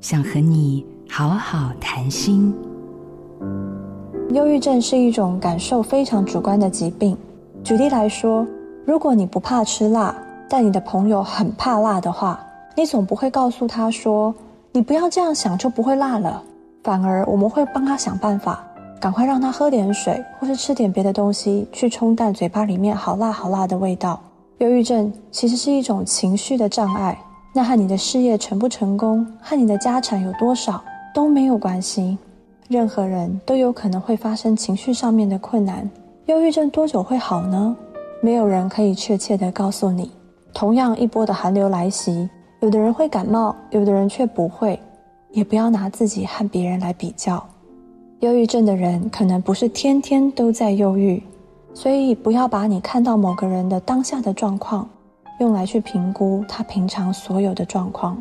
想和你好好谈心。忧郁症是一种感受非常主观的疾病。举例来说，如果你不怕吃辣，但你的朋友很怕辣的话，你总不会告诉他说：“你不要这样想，就不会辣了。”反而我们会帮他想办法，赶快让他喝点水，或是吃点别的东西，去冲淡嘴巴里面好辣好辣的味道。忧郁症其实是一种情绪的障碍。那和你的事业成不成功，和你的家产有多少都没有关系。任何人都有可能会发生情绪上面的困难。忧郁症多久会好呢？没有人可以确切的告诉你。同样一波的寒流来袭，有的人会感冒，有的人却不会。也不要拿自己和别人来比较。忧郁症的人可能不是天天都在忧郁，所以不要把你看到某个人的当下的状况，用来去评估他平常所有的状况。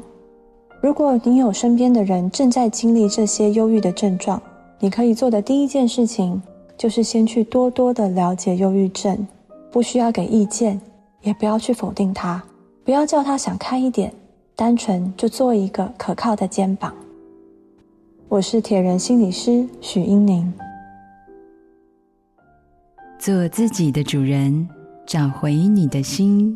如果你有身边的人正在经历这些忧郁的症状，你可以做的第一件事情，就是先去多多的了解忧郁症，不需要给意见，也不要去否定他，不要叫他想开一点，单纯就做一个可靠的肩膀。我是铁人心理师许英宁，做自己的主人，找回你的心。